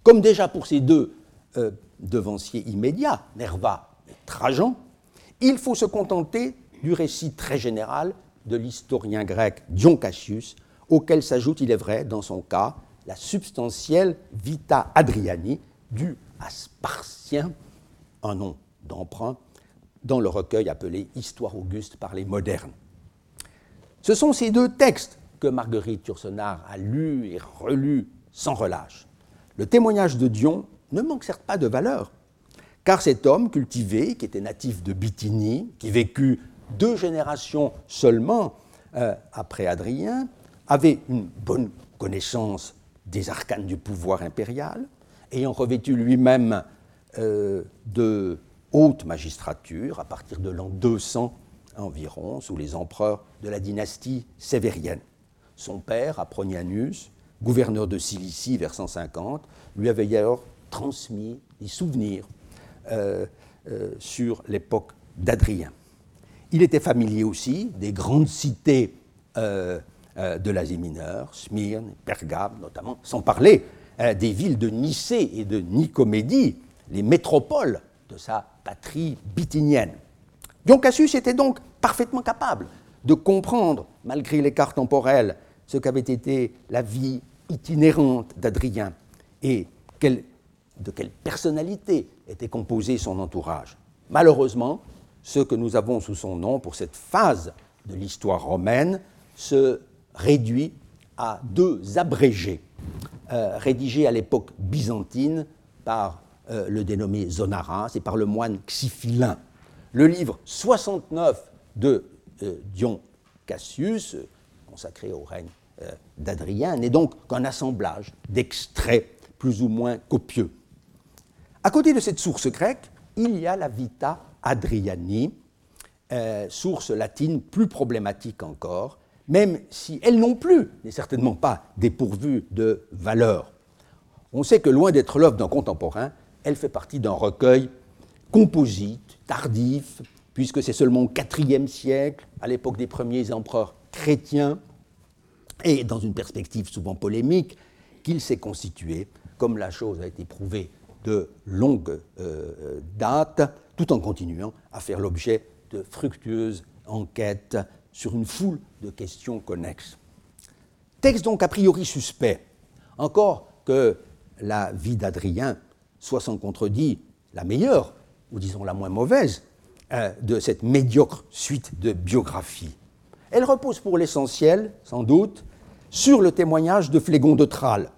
Speaker 2: comme déjà pour ses deux euh, devanciers immédiats, Nerva et Trajan, il faut se contenter du récit très général de l'historien grec Dion Cassius, auquel s'ajoute, il est vrai, dans son cas, la substantielle Vita Adriani du Aspartien, un nom d'emprunt, dans le recueil appelé Histoire Auguste par les modernes. Ce sont ces deux textes que Marguerite Yourcenar a lus et relus sans relâche. Le témoignage de Dion ne manque certes pas de valeur, car cet homme cultivé, qui était natif de Bithynie, qui vécut deux générations seulement euh, après Adrien, avait une bonne connaissance des arcanes du pouvoir impérial, ayant revêtu lui-même euh, de haute magistrature à partir de l'an 200 environ, sous les empereurs de la dynastie sévérienne. Son père, Apronianus, gouverneur de Cilicie vers 150, lui avait alors transmis des souvenirs euh, euh, sur l'époque d'Adrien. Il était familier aussi des grandes cités euh, de l'Asie mineure, Smyrne, Pergame notamment, sans parler des villes de Nicée et de Nicomédie, les métropoles de sa patrie bithynienne. Dion Cassius était donc parfaitement capable de comprendre, malgré l'écart temporel, ce qu'avait été la vie itinérante d'Adrien et de quelle personnalité était composé son entourage. Malheureusement, ce que nous avons sous son nom pour cette phase de l'histoire romaine se réduit à deux abrégés, euh, rédigés à l'époque byzantine par euh, le dénommé Zonaras et par le moine Xiphilin. Le livre 69 de euh, Dion Cassius, consacré au règne d'Adrien, n'est donc qu'un assemblage d'extraits plus ou moins copieux. À côté de cette source grecque, il y a la Vita Adriani, euh, source latine plus problématique encore, même si elle non plus n'est certainement pas dépourvue de valeur. On sait que loin d'être l'œuvre d'un contemporain, elle fait partie d'un recueil composite, tardif, puisque c'est seulement au IVe siècle, à l'époque des premiers empereurs chrétiens, et dans une perspective souvent polémique, qu'il s'est constitué, comme la chose a été prouvée de longue euh, date, tout en continuant à faire l'objet de fructueuses enquêtes sur une foule de questions connexes. Texte donc a priori suspect, encore que la vie d'Adrien soit sans contredit la meilleure, ou disons la moins mauvaise, euh, de cette médiocre suite de biographies. Elle repose pour l'essentiel, sans doute, sur le témoignage de Phlégon de Tralles,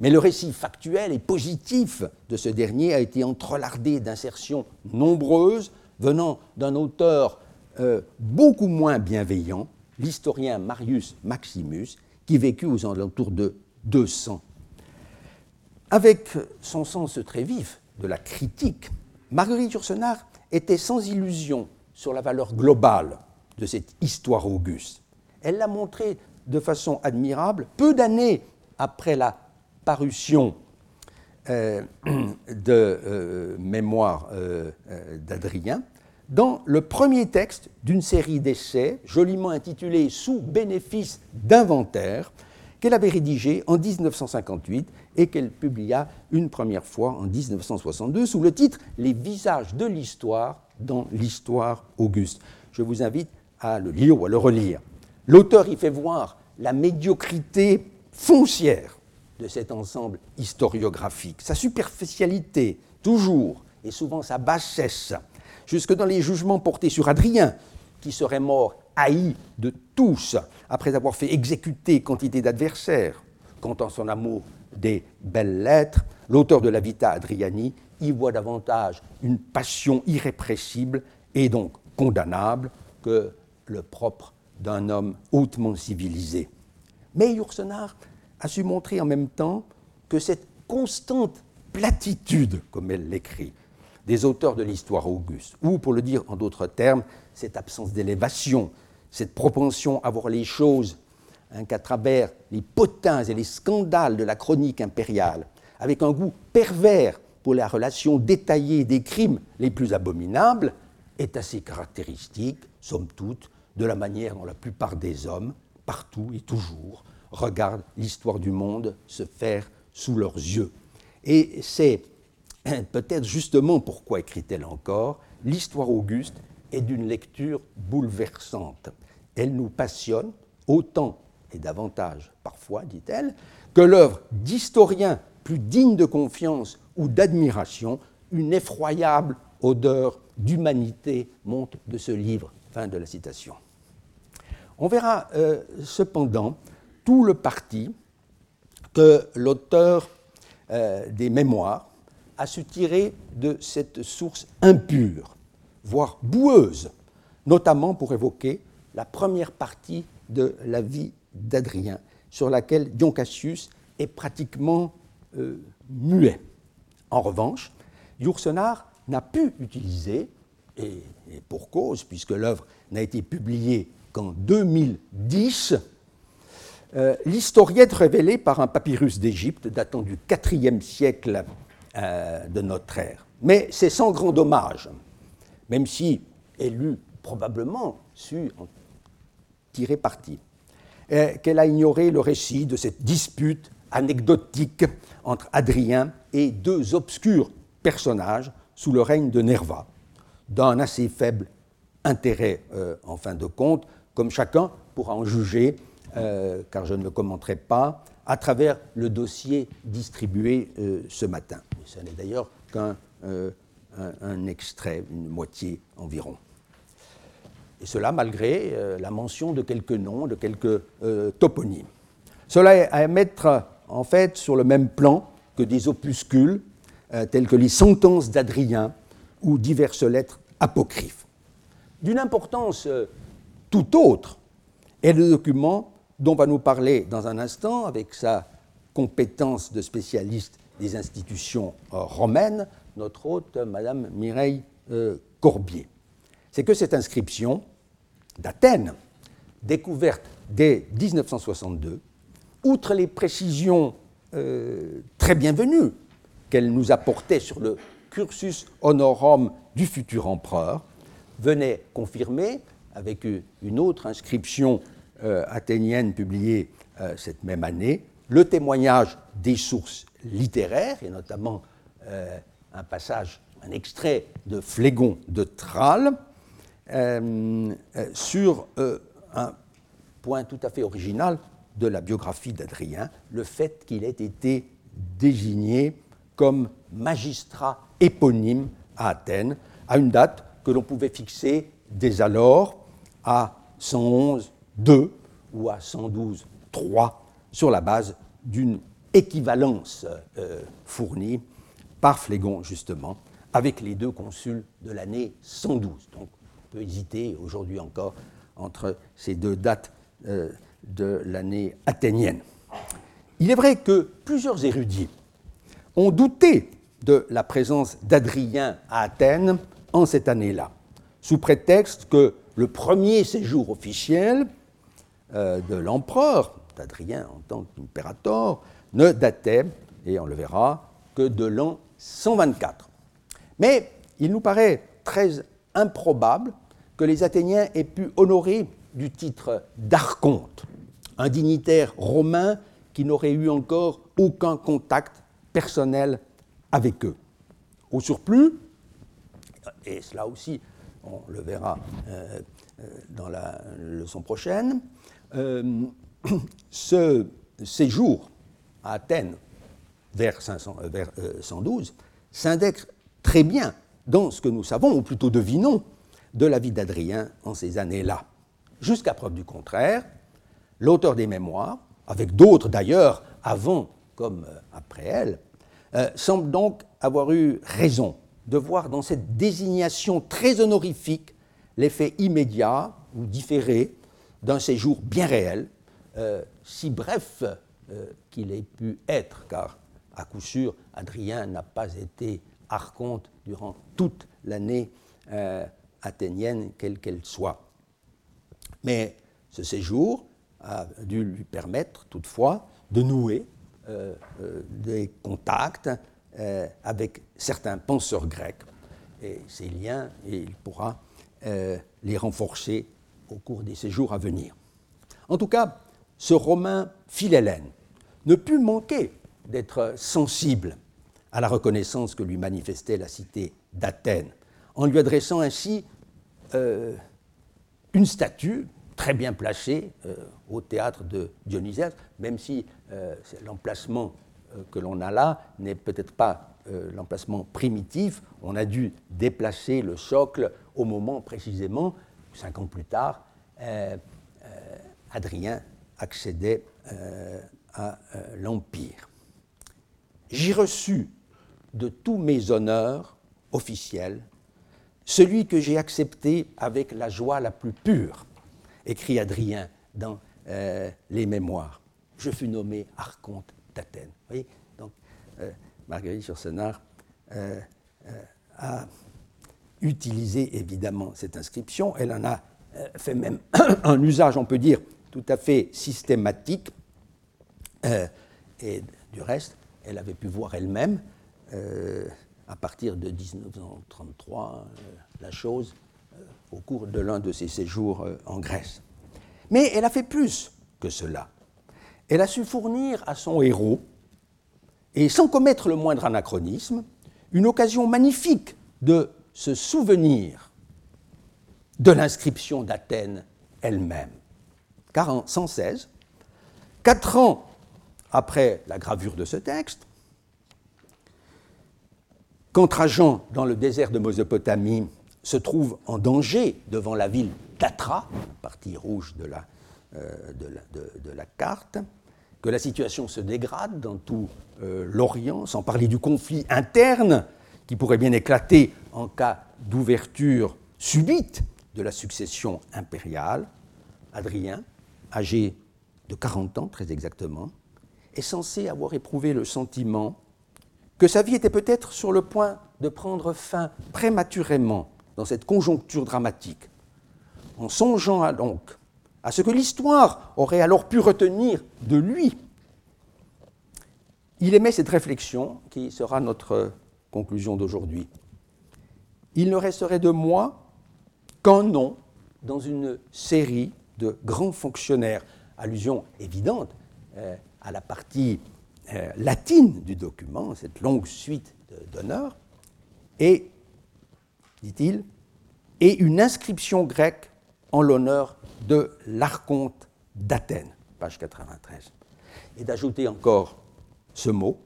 Speaker 2: mais le récit factuel et positif de ce dernier a été entrelardé d'insertions nombreuses venant d'un auteur euh, beaucoup moins bienveillant, l'historien Marius Maximus, qui vécut aux alentours de 200. Avec son sens très vif de la critique, Marguerite Yourcenar était sans illusion sur la valeur globale de cette histoire auguste. Elle l'a montré de façon admirable peu d'années après la parution euh, de euh, mémoire euh, d'Adrien dans le premier texte d'une série d'essais joliment intitulés Sous bénéfice d'inventaire qu'elle avait rédigé en 1958 et qu'elle publia une première fois en 1962 sous le titre Les visages de l'histoire dans l'histoire auguste. Je vous invite à le lire ou à le relire. L'auteur y fait voir la médiocrité foncière de cet ensemble historiographique, sa superficialité, toujours, et souvent sa bassesse, jusque dans les jugements portés sur Adrien, qui serait mort haï de tous après avoir fait exécuter quantité d'adversaires. À son amour des belles lettres, l'auteur de la Vita Adriani y voit davantage une passion irrépressible et donc condamnable que le propre d'un homme hautement civilisé. Mais Yourcenar a su montrer en même temps que cette constante platitude, comme elle l'écrit, des auteurs de l'histoire auguste, ou pour le dire en d'autres termes, cette absence d'élévation, cette propension à voir les choses hein, qu'à travers les potins et les scandales de la chronique impériale, avec un goût pervers pour la relation détaillée des crimes les plus abominables, est assez caractéristique, somme toute, de la manière dont la plupart des hommes, partout et toujours, regardent l'histoire du monde se faire sous leurs yeux. Et c'est peut-être justement pourquoi écrit-elle encore, l'histoire auguste est d'une lecture bouleversante. Elle nous passionne autant et davantage, parfois, dit-elle, que l'œuvre d'historien plus digne de confiance ou d'admiration, une effroyable odeur d'humanité monte de ce livre. Fin de la citation. On verra euh, cependant tout le parti que l'auteur euh, des mémoires a su tirer de cette source impure, voire boueuse, notamment pour évoquer la première partie de la vie d'Adrien, sur laquelle Dion Cassius est pratiquement euh, muet. En revanche, Yourcenar n'a pu utiliser, et pour cause, puisque l'œuvre n'a été publiée qu'en 2010, euh, l'historiette révélée par un papyrus d'Égypte datant du IVe siècle euh, de notre ère. Mais c'est sans grand dommage, même si elle eût probablement su en tirer parti, euh, qu'elle a ignoré le récit de cette dispute anecdotique entre Adrien et deux obscurs personnages sous le règne de Nerva, d'un assez faible intérêt en fin de compte, comme chacun pourra en juger, car je ne le commenterai pas, à travers le dossier distribué ce matin. Ce n'est d'ailleurs qu'un un, extrait, une moitié environ. Et cela malgré euh, la mention de quelques noms, de quelques euh, toponymes. Cela est à mettre en fait sur le même plan que des opuscules euh, tels que les sentences d'Adrien ou diverses lettres apocryphes. D'une importance tout autre est le document dont va nous parler dans un instant, avec sa compétence de spécialiste des institutions romaines, notre hôte, Madame Mireille Corbier. C'est que cette inscription d'Athènes, découverte dès 1962, outre les précisions euh, très bienvenues qu'elle nous apportait sur le cursus honorum du futur empereur, venait confirmer, avec une autre inscription euh, athénienne publiée cette même année, le témoignage des sources littéraires, et notamment un passage, un extrait de Phlégon de euh, euh, sur euh, un point tout à fait original de la biographie d'Adrien, le fait qu'il ait été désigné comme magistrat éponyme à Athènes, à une date que l'on pouvait fixer dès alors à 111-2 ou à 112-3 sur la base d'une équivalence fournie par Phlégon, justement, avec les deux consuls de l'année 112. Donc on peut hésiter aujourd'hui encore entre ces deux dates euh, de l'année athénienne. Il est vrai que plusieurs érudits ont douté de la présence d'Adrien à Athènes en cette année-là, sous prétexte que le premier séjour officiel euh, de l'empereur, d'Adrien en tant qu'impérator, ne datait, et on le verra, que de l'an 124. Mais il nous paraît très improbable que les Athéniens aient pu honorer du titre d'archonte, un dignitaire romain qui n'aurait eu encore aucun contact personnel avec eux. Au surplus, et cela aussi on le verra euh, euh, dans la leçon prochaine, euh, ce séjour à Athènes vers, 500, euh, vers 112, euh, s'indexe très bien dans ce que nous savons, ou plutôt devinons, de la vie d'Adrien en ces années-là. Jusqu'à preuve du contraire, l'auteur des mémoires, avec d'autres d'ailleurs avant comme euh, après elle, semble donc avoir eu raison de voir dans cette désignation très honorifique l'effet immédiat ou différé d'un séjour bien réel, si bref qu'il ait pu être, car à coup sûr, Adrien n'a pas été archonte durant toute l'année euh, athénienne, quelle qu'elle soit. Mais ce séjour a dû lui permettre toutefois de nouer euh, euh, des contacts avec certains penseurs grecs. Et ces liens, il pourra les renforcer au cours des séjours à venir. En tout cas, ce Romain Philhellène ne put manquer d'être sensible à la reconnaissance que lui manifestait la cité d'Athènes, en lui adressant ainsi euh, une statue très bien placée euh, au théâtre de Dionysias, même si euh, l'emplacement que l'on a là n'est peut-être pas l'emplacement primitif, on a dû déplacer le socle au moment précisément, cinq ans plus tard, Adrien accédait à l'Empire. J'ai reçu de tous mes honneurs officiels celui que j'ai accepté avec la joie la plus pure, écrit Adrien dans euh, les Mémoires. Je fus nommé archonte d'Athènes. Vous Donc, euh, Marguerite Yourcenar euh, a utilisé évidemment cette inscription. Elle en a fait même un usage, on peut dire, tout à fait systématique. et du reste, elle avait pu voir elle-même, à partir de 1933, euh, la chose euh, au cours de l'un de ses séjours en Grèce. Mais elle a fait plus que cela. Elle a su fournir à son héros, et sans commettre le moindre anachronisme, une occasion magnifique de se souvenir de l'inscription d'Athènes elle-même. Car en 116, quatre ans après la gravure de ce texte, quand dans le désert de Mésopotamie, se trouve en danger devant la ville d'Atra, partie rouge de la, euh, carte, que la situation se dégrade dans tout euh, l'Orient, sans parler du conflit interne qui pourrait bien éclater en cas d'ouverture subite de la succession impériale, Adrien, âgé de 40 ans très exactement, est censé avoir éprouvé le sentiment que sa vie était peut-être sur le point de prendre fin prématurément dans cette conjoncture dramatique, en songeant donc à ce que l'histoire aurait alors pu retenir de lui. Il aimait cette réflexion qui sera notre conclusion d'aujourd'hui. Il ne resterait de moi qu'un nom dans une série de grands fonctionnaires, allusion évidente euh, à la partie euh, latine du document, cette longue suite d'honneurs, et, dit-il, et une inscription grecque en l'honneur de l'archonte d'Athènes, page 93. Et d'ajouter encore ce mot,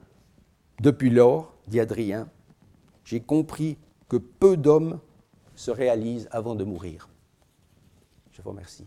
Speaker 2: depuis lors, dit Adrien, j'ai compris que peu d'hommes se réalisent avant de mourir. Je vous remercie.